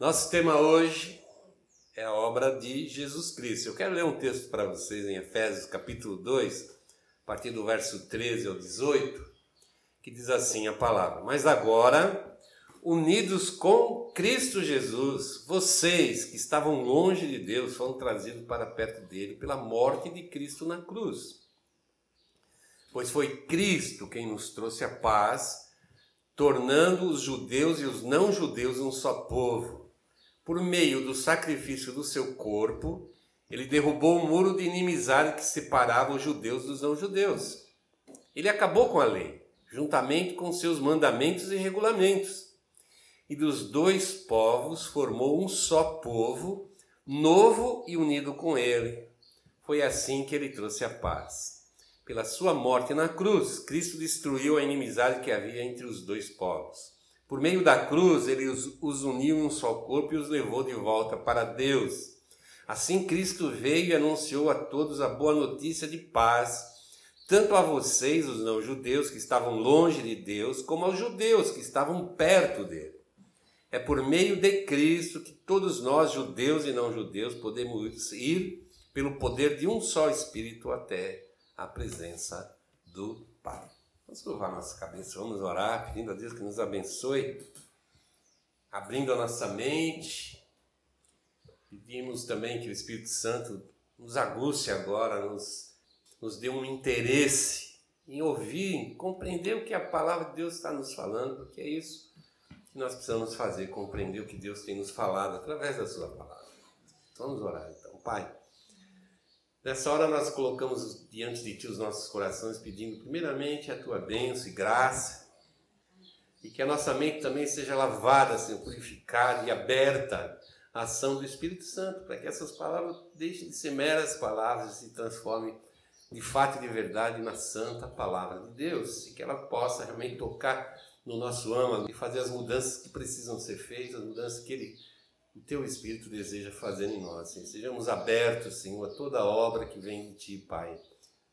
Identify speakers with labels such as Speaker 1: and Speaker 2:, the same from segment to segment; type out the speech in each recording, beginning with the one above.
Speaker 1: Nosso tema hoje é a obra de Jesus Cristo. Eu quero ler um texto para vocês em Efésios capítulo 2, a partir do verso 13 ao 18, que diz assim a palavra: Mas agora, unidos com Cristo Jesus, vocês que estavam longe de Deus foram trazidos para perto dele pela morte de Cristo na cruz. Pois foi Cristo quem nos trouxe a paz, tornando os judeus e os não-judeus um só povo por meio do sacrifício do seu corpo, ele derrubou o muro de inimizade que separava os judeus dos não-judeus. Ele acabou com a lei, juntamente com seus mandamentos e regulamentos. E dos dois povos formou um só povo, novo e unido com ele. Foi assim que ele trouxe a paz. Pela sua morte na cruz, Cristo destruiu a inimizade que havia entre os dois povos por meio da cruz, ele os, uniu em um só corpo e os levou de volta para Deus. Assim, Cristo veio e anunciou a todos a boa notícia de paz, tanto a vocês, os não-judeus, que estavam longe de Deus, como aos judeus que estavam perto dele. É por meio de Cristo que todos nós, judeus e não-judeus, podemos ir pelo poder de um só Espírito até a presença do Pai. Vamos curvar nossa cabeça, vamos orar, pedindo a Deus que nos abençoe, abrindo a nossa mente. Pedimos também que o Espírito Santo nos aguce agora, nos, nos dê um interesse em ouvir, em compreender o que a palavra de Deus está nos falando, porque é isso que nós precisamos fazer, compreender o que Deus tem nos falado através da Sua palavra. Vamos orar então, Pai. Nessa hora nós colocamos diante de Ti os nossos corações, pedindo primeiramente a Tua bênção e graça, e que a nossa mente também seja lavada, Senhor, purificada e aberta à ação do Espírito Santo, para que essas palavras deixem de ser meras palavras e se transformem de fato e de verdade na santa palavra de Deus, e que ela possa realmente tocar no nosso âmago e fazer as mudanças que precisam ser feitas, as mudanças que Ele o teu Espírito deseja fazer em nós. Senhor. Sejamos abertos, Senhor, a toda obra que vem de ti, Pai.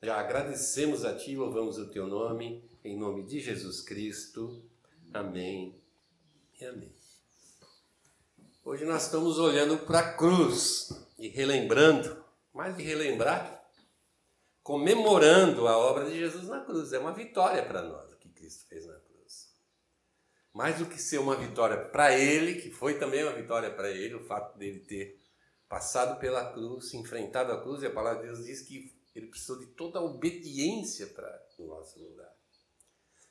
Speaker 1: Já agradecemos a ti louvamos o teu nome, em nome de Jesus Cristo. Amém e amém. Hoje nós estamos olhando para a cruz e relembrando, mais de relembrar, comemorando a obra de Jesus na cruz. É uma vitória para nós o que Cristo fez na cruz mais do que ser uma vitória para ele, que foi também uma vitória para ele, o fato dele ter passado pela cruz, enfrentado a cruz, e a palavra de Deus diz que ele precisou de toda a obediência para o nosso lugar.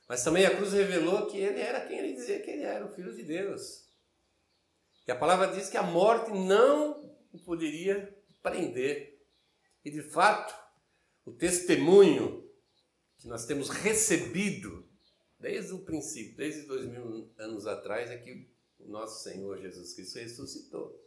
Speaker 1: Mas também a cruz revelou que ele era quem ele dizia que ele era, o Filho de Deus. E a palavra diz que a morte não o poderia prender. E de fato, o testemunho que nós temos recebido desde o princípio, desde dois mil anos atrás, é que o nosso Senhor Jesus Cristo ressuscitou.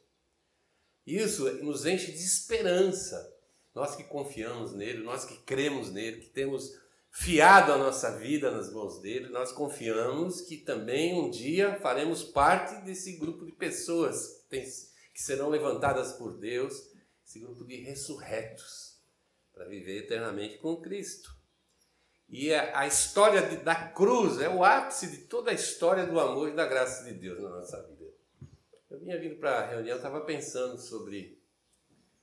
Speaker 1: Isso nos enche de esperança. Nós que confiamos nele, nós que cremos nele, que temos fiado a nossa vida nas mãos dele, nós confiamos que também um dia faremos parte desse grupo de pessoas que, tem, que serão levantadas por Deus, esse grupo de ressurretos, para viver eternamente com Cristo. E a, história de, da cruz é o ápice de toda a história do amor e da graça de Deus na nossa vida. Eu vinha vindo para a reunião, estava pensando sobre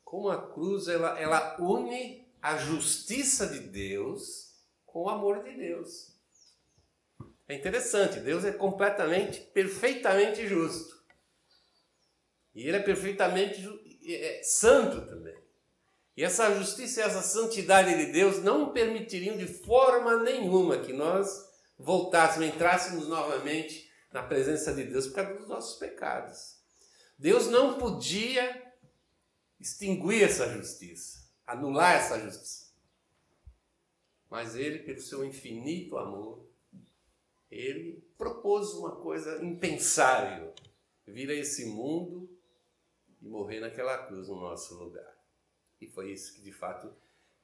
Speaker 1: como a cruz ela, ela une a justiça de Deus com o amor de Deus. É interessante, Deus é completamente, perfeitamente justo. E Ele é perfeitamente é, santo também. E essa justiça e essa santidade de Deus não permitiriam de forma nenhuma que nós voltássemos, entrássemos novamente na presença de Deus por causa dos nossos pecados. Deus não podia extinguir essa justiça, anular essa justiça. Mas ele, pelo seu infinito amor, ele propôs uma coisa impensável: vir a esse mundo e morrer naquela cruz no nosso lugar. E foi isso que de fato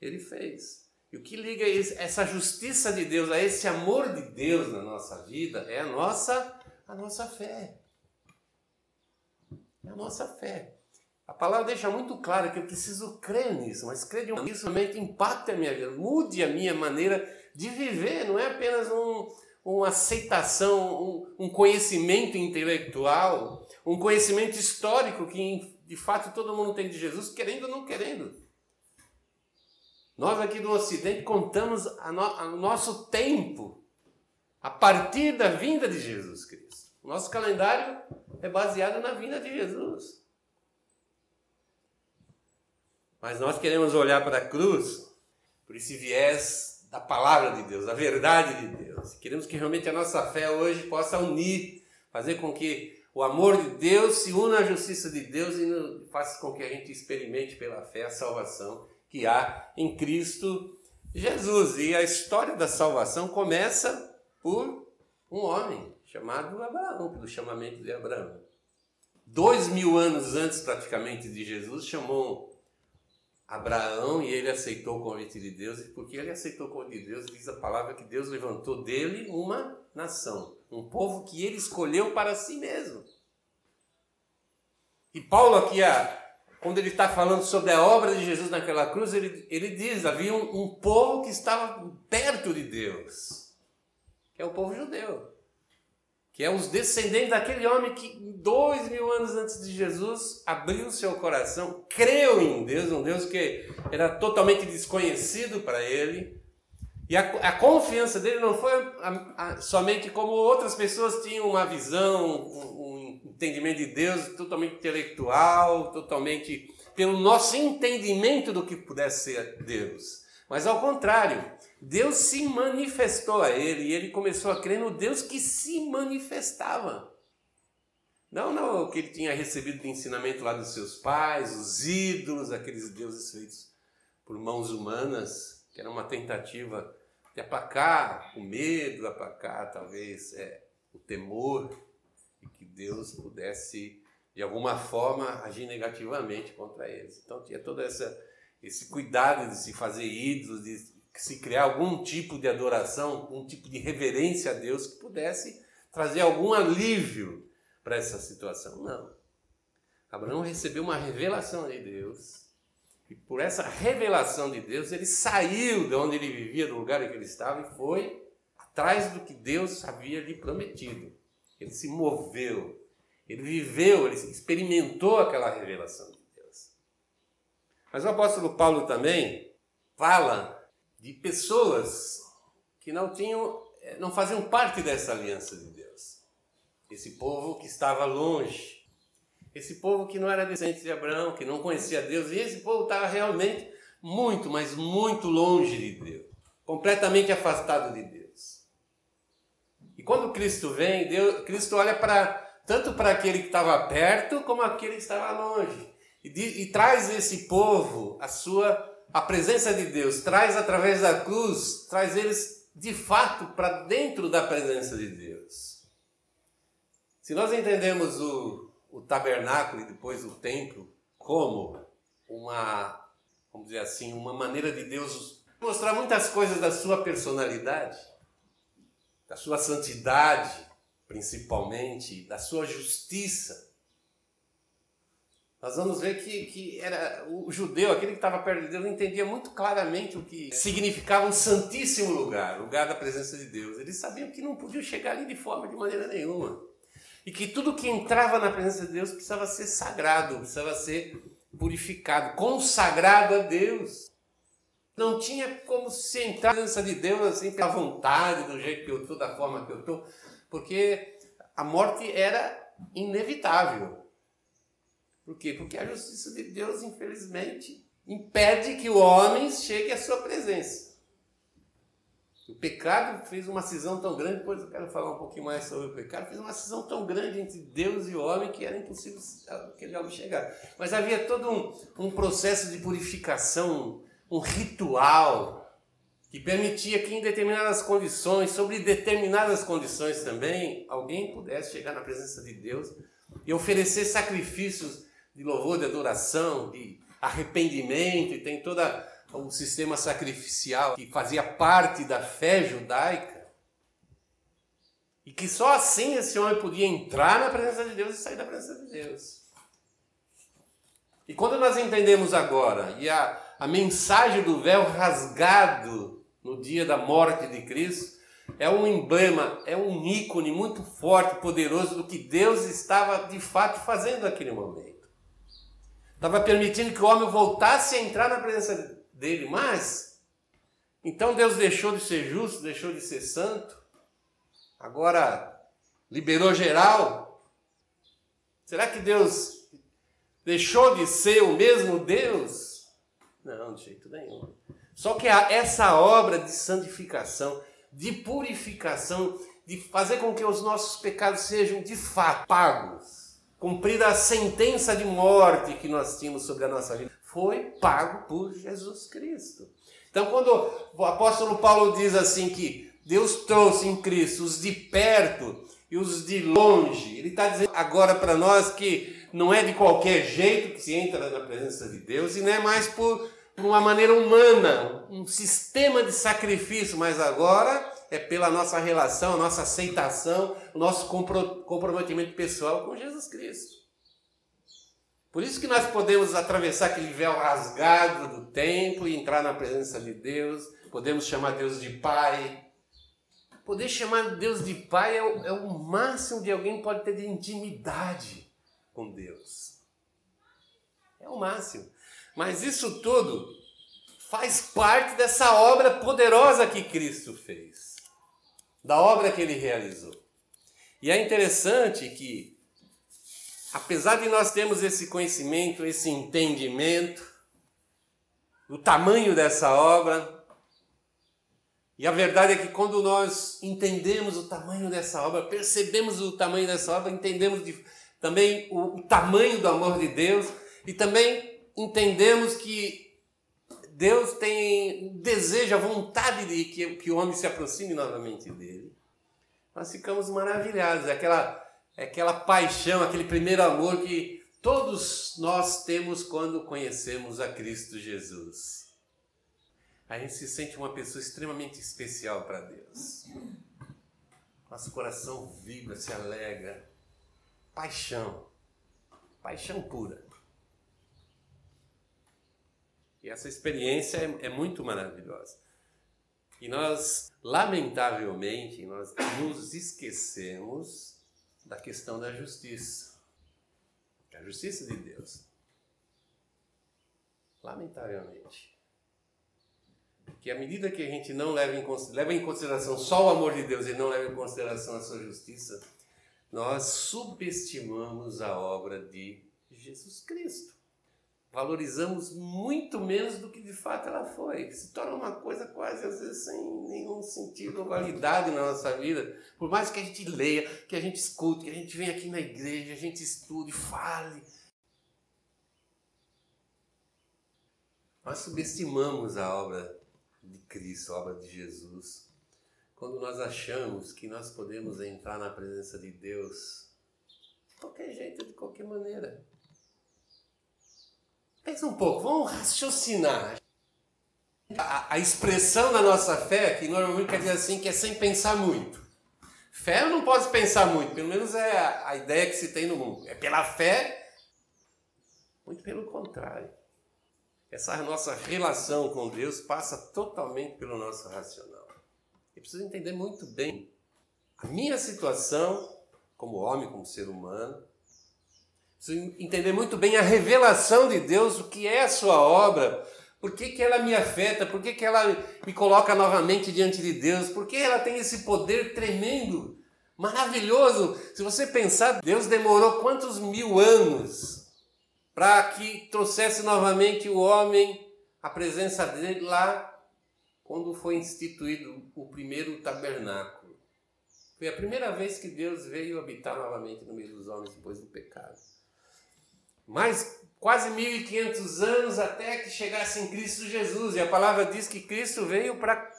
Speaker 1: ele fez. E o que liga essa justiça de Deus a esse amor de Deus na nossa vida é a nossa, a nossa fé. É a nossa fé. A palavra deixa muito claro que eu preciso crer nisso, mas crer nisso realmente impacta a minha vida, mude a minha maneira de viver, não é apenas um, uma aceitação, um, um conhecimento intelectual, um conhecimento histórico que de fato todo mundo tem de Jesus, querendo ou não querendo. Nós aqui do Ocidente contamos a no, nosso tempo a partir da vinda de Jesus Cristo. O nosso calendário é baseado na vinda de Jesus. Mas nós queremos olhar para a cruz por esse viés da palavra de Deus, da verdade de Deus. Queremos que realmente a nossa fé hoje possa unir, fazer com que o amor de Deus se una à justiça de Deus e faça com que a gente experimente pela fé a salvação que há em Cristo Jesus. E a história da salvação começa por um homem chamado Abraão, pelo chamamento de Abraão. Dois mil anos antes, praticamente, de Jesus, chamou Abraão e ele aceitou o convite de Deus, e porque ele aceitou o convite de Deus, diz a palavra que Deus levantou dele uma nação, um povo que ele escolheu para si mesmo. E Paulo aqui, quando ele está falando sobre a obra de Jesus naquela cruz, ele, ele diz, havia um, um povo que estava perto de Deus, que é o povo judeu que é os descendentes daquele homem que dois mil anos antes de Jesus abriu seu coração, creu em Deus, um Deus que era totalmente desconhecido para ele. E a, a, confiança dele não foi a, a, somente como outras pessoas tinham uma visão, um, um entendimento de Deus totalmente intelectual, totalmente pelo nosso entendimento do que pudesse ser Deus. Mas ao contrário, Deus se manifestou a ele e ele começou a crer no Deus que se manifestava. Não no que ele tinha recebido de ensinamento lá dos seus pais, os ídolos, aqueles deuses feitos por mãos humanas, que era uma tentativa de aplacar o medo, aplacar talvez é, o temor, e que Deus pudesse de alguma forma agir negativamente contra eles. Então tinha todo essa, esse cuidado de se fazer ídolos, de se criar algum tipo de adoração, algum tipo de reverência a Deus que pudesse trazer algum alívio para essa situação. Não. Abraão recebeu uma revelação de Deus. E por essa revelação de Deus, ele saiu de onde ele vivia, do lugar em que ele estava, e foi atrás do que Deus havia lhe prometido. Ele se moveu, ele viveu, ele experimentou aquela revelação. Mas o apóstolo Paulo também fala de pessoas que não tinham, eh, não faziam parte dessa aliança de Deus. Esse povo que estava longe, esse povo que não era descendente de Abraão, que não conhecia Deus, e esse povo estava realmente muito, mas muito longe de Deus, completamente afastado de Deus. E quando Cristo vem, Deus, Cristo olha para tanto para aquele que estava perto como aquele que estava longe e, e traz esse povo a sua a presença de Deus traz através da cruz, traz eles de fato para dentro da presença de Deus. Se nós entendemos o, o tabernáculo e depois o templo como uma, vamos dizer assim, uma maneira de Deus mostrar muitas coisas da sua personalidade, da sua santidade, principalmente, da sua justiça nós vamos ver que, que era o judeu, aquele que estava perto de Deus, entendia muito claramente o que significava um santíssimo lugar, lugar da presença de Deus. Eles sabiam que não podiam chegar ali de forma de maneira nenhuma. E que tudo que entrava na presença de Deus precisava ser sagrado, precisava ser purificado, consagrado a Deus. Não tinha como se entrar na presença de Deus assim pela vontade, do jeito que eu estou, da forma que eu estou, porque a morte era inevitável. Por quê? Porque a justiça de Deus, infelizmente, impede que o homem chegue à sua presença. O pecado fez uma cisão tão grande, depois eu quero falar um pouquinho mais sobre o pecado, fez uma cisão tão grande entre Deus e o homem que era impossível aquele homem chegar. Mas havia todo um, um processo de purificação, um ritual, que permitia que em determinadas condições, sobre determinadas condições também, alguém pudesse chegar na presença de Deus e oferecer sacrifícios de louvor, de adoração, de arrependimento, e tem todo o sistema sacrificial que fazia parte da fé judaica. E que só assim esse homem podia entrar na presença de Deus e sair da presença de Deus. E quando nós entendemos agora, e a, a mensagem do véu rasgado no dia da morte de Cristo, é um emblema, é um ícone muito forte, poderoso do que Deus estava de fato fazendo naquele momento. Estava permitindo que o homem voltasse a entrar na presença dele, mas então Deus deixou de ser justo, deixou de ser santo, agora liberou geral. Será que Deus deixou de ser o mesmo Deus? Não, de jeito nenhum. Só que essa obra de santificação, de purificação, de fazer com que os nossos pecados sejam de fato pagos, cumprida a sentença de morte que nós tínhamos sobre a nossa vida, foi pago por Jesus Cristo. Então, quando o apóstolo Paulo diz assim que Deus trouxe em Cristo os de perto e os de longe, ele está dizendo agora para nós que não é de qualquer jeito que se entra na presença de Deus e não é mais por por uma maneira humana, um sistema de sacrifício, mas agora é pela nossa relação, nossa aceitação, nosso comprometimento pessoal com Jesus Cristo. Por isso que nós podemos atravessar aquele véu rasgado do templo e entrar na presença de Deus, podemos chamar Deus de Pai. Poder chamar Deus de Pai é o, é o máximo de alguém pode ter de intimidade com Deus. É o máximo. Mas isso tudo faz parte dessa obra poderosa que Cristo fez, da obra que ele realizou. E é interessante que, apesar de nós termos esse conhecimento, esse entendimento, do tamanho dessa obra, e a verdade é que quando nós entendemos o tamanho dessa obra, percebemos o tamanho dessa obra, entendemos de, também o, o tamanho do amor de Deus e também entendemos que Deus tem desejo, a vontade de que, que o homem se aproxime novamente dele, nós ficamos maravilhados. É aquela, é aquela paixão, aquele primeiro amor que todos nós temos quando conhecemos a Cristo Jesus. A gente se sente uma pessoa extremamente especial para Deus. Nosso coração vibra, se alegra. Paixão. Paixão pura. E essa experiência é, é muito maravilhosa. E nós, lamentavelmente, nós nos esquecemos da questão da justiça. A justiça de Deus. Lamentavelmente. Que à medida que a gente não leva em, leva em consideração só o amor de Deus e não leva em consideração a sua justiça, nós subestimamos a obra de Jesus Cristo valorizamos muito menos do que de fato ela foi. Se torna uma coisa quase às vezes sem nenhum sentido ou validade na nossa vida. Por mais que a gente leia, que a gente escute, que a gente venha aqui na igreja, a gente estude, fale. Nós subestimamos a obra de Cristo, a obra de Jesus, quando nós achamos que nós podemos entrar na presença de Deus de qualquer jeito, de qualquer maneira. Pensa um pouco, vamos raciocinar. A, a, expressão da nossa fé, que normalmente quer dizer assim, que é sem pensar muito. Fé eu não posso pensar muito, pelo menos é a, a ideia que se tem no mundo. É pela fé, muito pelo contrário. Essa nossa relação com Deus passa totalmente pelo nosso racional. Eu preciso entender muito bem a minha situação como homem, como ser humano, Preciso entender muito bem a revelação de Deus, o que é a sua obra, por que, que ela me afeta, por que, que ela me coloca novamente diante de Deus, por que ela tem esse poder tremendo, maravilhoso. Se você pensar, Deus demorou quantos mil anos para que trouxesse novamente o homem à presença dele lá quando foi instituído o primeiro tabernáculo. Foi a primeira vez que Deus veio habitar novamente no meio dos homens depois do pecado mais quase 1500 anos até que chegasse em Cristo Jesus. E a palavra diz que Cristo veio para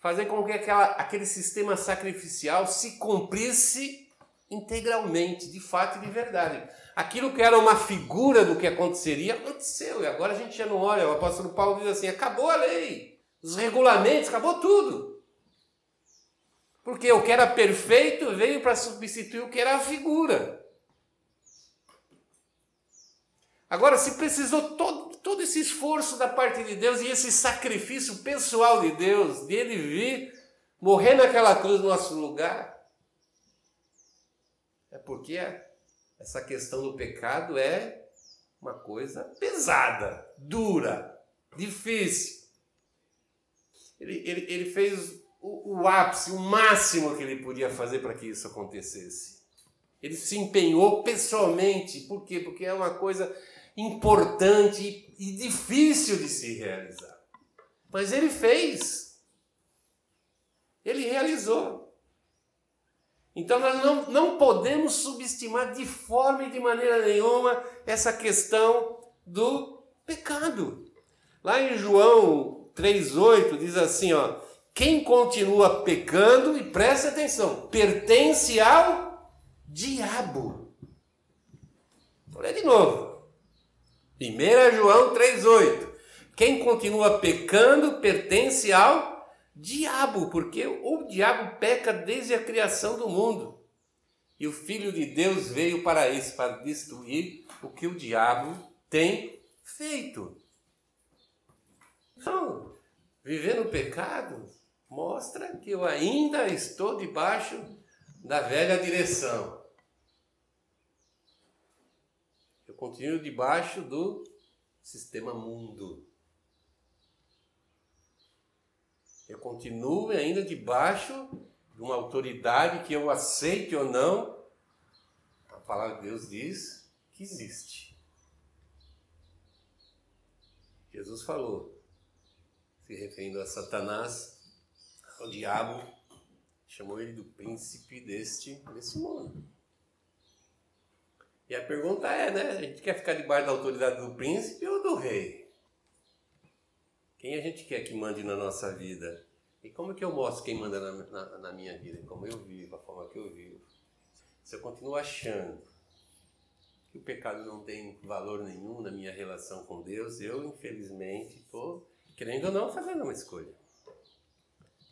Speaker 1: fazer com que aquela, aquele sistema sacrificial se cumprisse integralmente, de fato e de verdade. Aquilo que era uma figura do que aconteceria, aconteceu. E agora a gente já não olha. O apóstolo Paulo diz assim: acabou a lei, os regulamentos, acabou tudo. Porque o que era perfeito veio para substituir o que era a figura. Agora, se precisou todo, todo esse esforço da parte de Deus e esse sacrifício pessoal de Deus, de Ele vir morrer naquela cruz no nosso lugar, é porque essa questão do pecado é uma coisa pesada, dura, difícil. Ele, ele, ele fez o, o ápice, o máximo que ele podia fazer para que isso acontecesse. Ele se empenhou pessoalmente. Por quê? Porque é uma coisa importante e difícil de se realizar. Mas ele fez. Ele realizou. Então nós não, não podemos subestimar de forma e de maneira nenhuma essa questão do pecado. Lá em João 3,8 diz assim: ó, quem continua pecando, e preste atenção, pertence ao diabo. Vou ler de novo. 1 João 3,8. Quem continua pecando pertence ao diabo, porque o diabo peca desde a criação do mundo. E o Filho de Deus veio para isso, para destruir o que o diabo tem feito. Então, viver no pecado mostra que eu ainda estou debaixo da velha direção. Eu continuo debaixo do sistema mundo. Eu continuo ainda debaixo de uma autoridade que eu aceite ou não. A palavra de Deus diz que existe. Jesus falou, se referindo a Satanás, o diabo chamou ele do príncipe deste, desse mundo. E a pergunta é, né? A gente quer ficar debaixo da autoridade do príncipe ou do rei? Quem a gente quer que mande na nossa vida? E como que eu mostro quem manda na, na, na minha vida? Como eu vivo, a forma que eu vivo. Se eu continuo achando que o pecado não tem valor nenhum na minha relação com Deus, eu, infelizmente, estou, querendo ou não, fazendo uma escolha.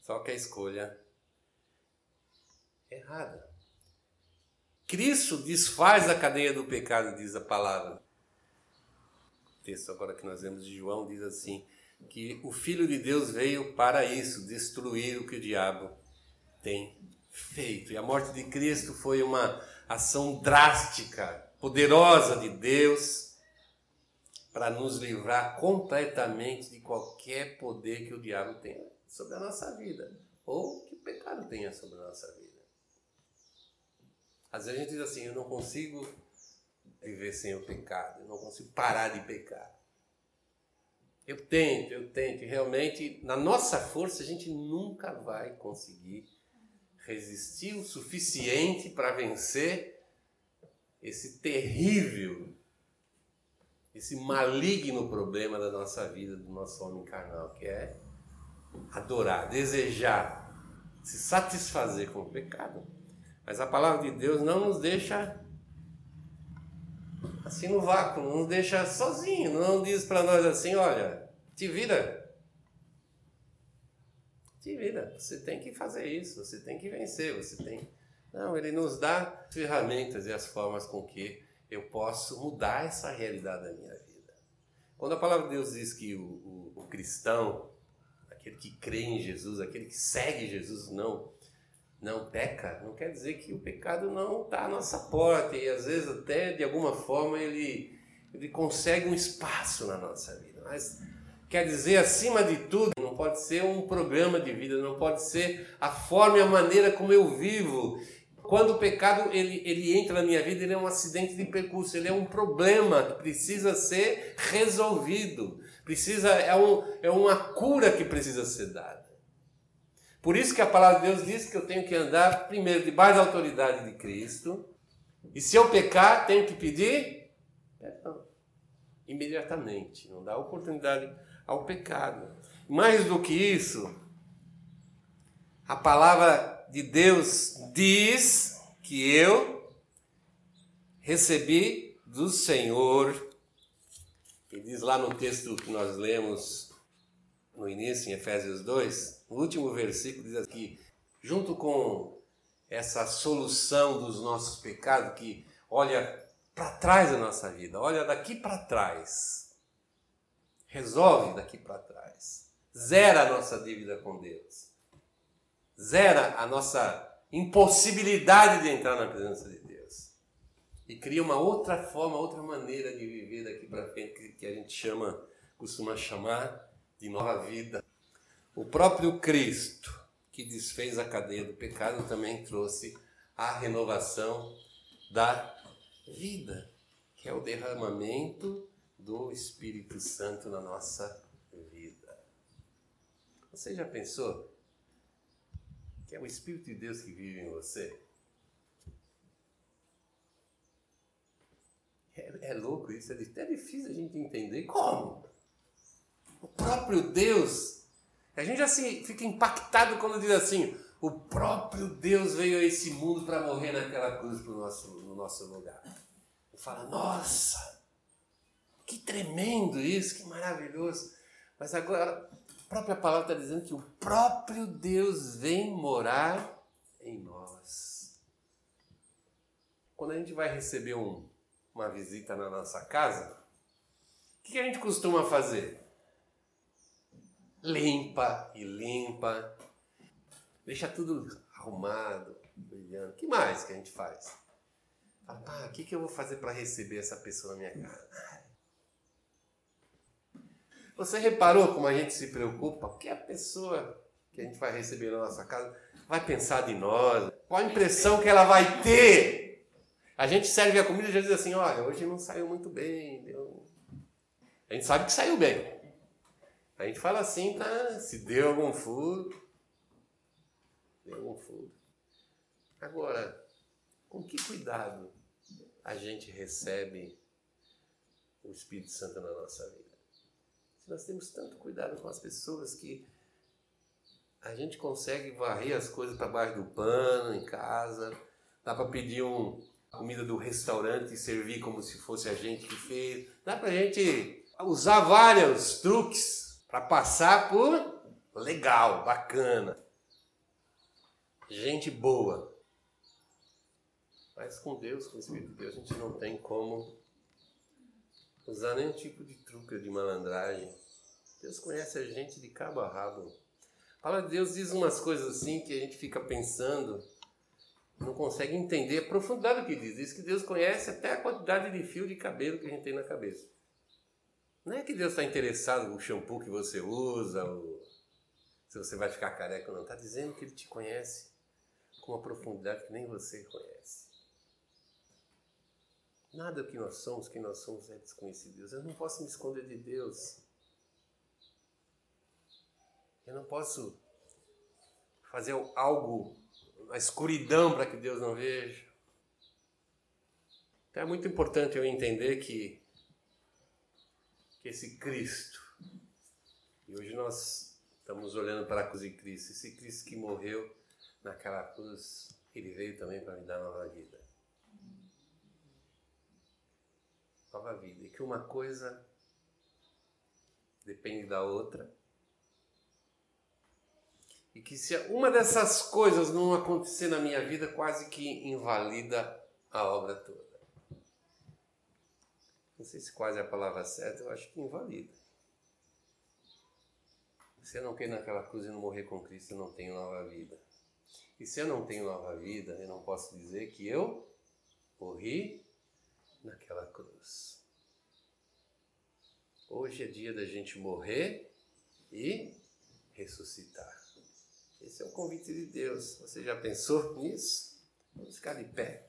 Speaker 1: Só que a escolha errada. Cristo desfaz a cadeia do pecado, diz a palavra. O texto agora que nós vemos de João diz assim: que o Filho de Deus veio para isso, destruir o que o diabo tem feito. E a morte de Cristo foi uma ação drástica, poderosa de Deus para nos livrar completamente de qualquer poder que o diabo tenha sobre a nossa vida, ou que o pecado tenha sobre a nossa vida. Às vezes a gente diz assim: eu não consigo viver sem o pecado, eu não consigo parar de pecar. Eu tento, eu tento, realmente, na nossa força, a gente nunca vai conseguir resistir o suficiente para vencer esse terrível, esse maligno problema da nossa vida, do nosso homem carnal, que é adorar, desejar, se satisfazer com o pecado. Mas a palavra de Deus não nos deixa assim no vácuo, não nos deixa sozinho, não diz para nós assim, olha, te vira. Te vira, você tem que fazer isso, você tem que vencer, você tem. Não, ele nos dá ferramentas e as formas com que eu posso mudar essa realidade da minha vida. Quando a palavra de Deus diz que o, o, o cristão aquele que crê em Jesus, aquele que segue Jesus, não não peca, não quer dizer que o pecado não está à nossa porta e às vezes até de alguma forma ele, ele consegue um espaço na nossa vida. Mas quer dizer, acima de tudo, não pode ser um programa de vida, não pode ser a forma e a maneira como eu vivo. Quando o pecado ele, ele entra na minha vida, ele é um acidente de percurso, ele é um problema que precisa ser resolvido. Precisa é, um, é uma cura que precisa ser dada. Por isso que a palavra de Deus diz que eu tenho que andar primeiro debaixo da autoridade de Cristo. E se eu pecar, tenho que pedir perdão. Imediatamente. Não dá oportunidade ao pecado. Mais do que isso, a palavra de Deus diz que eu recebi do Senhor ele diz lá no texto que nós lemos no início, em Efésios 2, no último versículo, diz aqui: junto com essa solução dos nossos pecados, que olha para trás da nossa vida, olha daqui para trás, resolve daqui para trás, zera a nossa dívida com Deus. zera a nossa impossibilidade de entrar na presença de Deus. E cria uma outra forma, outra maneira de viver daqui para frente que a gente chama, costuma chamar de nova vida. O próprio Cristo, que desfez a cadeia do pecado, também trouxe a renovação da vida, que é o derramamento do Espírito Santo na nossa vida. Você já pensou que é o Espírito de Deus que vive em você? É, é louco isso, é até difícil a gente entender como. O próprio Deus, a gente já se fica impactado quando diz assim: o próprio Deus veio a esse mundo para morrer naquela cruz pro nosso, no nosso lugar. E fala: nossa, que tremendo isso, que maravilhoso. Mas agora a própria palavra está dizendo que o próprio Deus vem morar em nós. Quando a gente vai receber um, uma visita na nossa casa, o que a gente costuma fazer? Limpa e limpa, deixa tudo arrumado, brilhando. O que mais que a gente faz? Fala, ah, o que, que eu vou fazer para receber essa pessoa na minha casa? Você reparou como a gente se preocupa? Porque a pessoa que a gente vai receber na nossa casa vai pensar de nós, qual a impressão que ela vai ter. A gente serve a comida e já diz assim: olha, hoje não saiu muito bem. Deu... A gente sabe que saiu bem. A gente fala assim, tá? Se deu algum furo, deu algum furo. Agora, com que cuidado a gente recebe o Espírito Santo na nossa vida? nós temos tanto cuidado com as pessoas que a gente consegue varrer as coisas para baixo do pano em casa, dá para pedir um comida do restaurante e servir como se fosse a gente que fez. Dá para a gente usar vários truques para passar por legal, bacana, gente boa. Mas com Deus, com o Espírito de Deus, a gente não tem como usar nenhum tipo de truque de malandragem. Deus conhece a gente de cabo a rabo. A palavra de Deus diz umas coisas assim que a gente fica pensando, não consegue entender a profundidade do que diz. Diz que Deus conhece até a quantidade de fio de cabelo que a gente tem na cabeça. Não é que Deus está interessado no shampoo que você usa, ou se você vai ficar careca ou não. Está dizendo que Ele te conhece com uma profundidade que nem você conhece. Nada que nós somos, que nós somos é desconhecido. Eu não posso me esconder de Deus. Eu não posso fazer algo na escuridão para que Deus não veja. Então é muito importante eu entender que esse Cristo, e hoje nós estamos olhando para a cruz de Cristo, esse Cristo que morreu naquela cruz, ele veio também para me dar nova vida. nova vida. E que uma coisa depende da outra. E que se uma dessas coisas não acontecer na minha vida, quase que invalida a obra toda. Não sei se quase é a palavra certa, eu acho que invalida. Se eu não cair naquela cruz e não morrer com Cristo, eu não tenho nova vida. E se eu não tenho nova vida, eu não posso dizer que eu morri naquela cruz. Hoje é dia da gente morrer e ressuscitar. Esse é o convite de Deus. Você já pensou nisso? Vamos ficar de pé.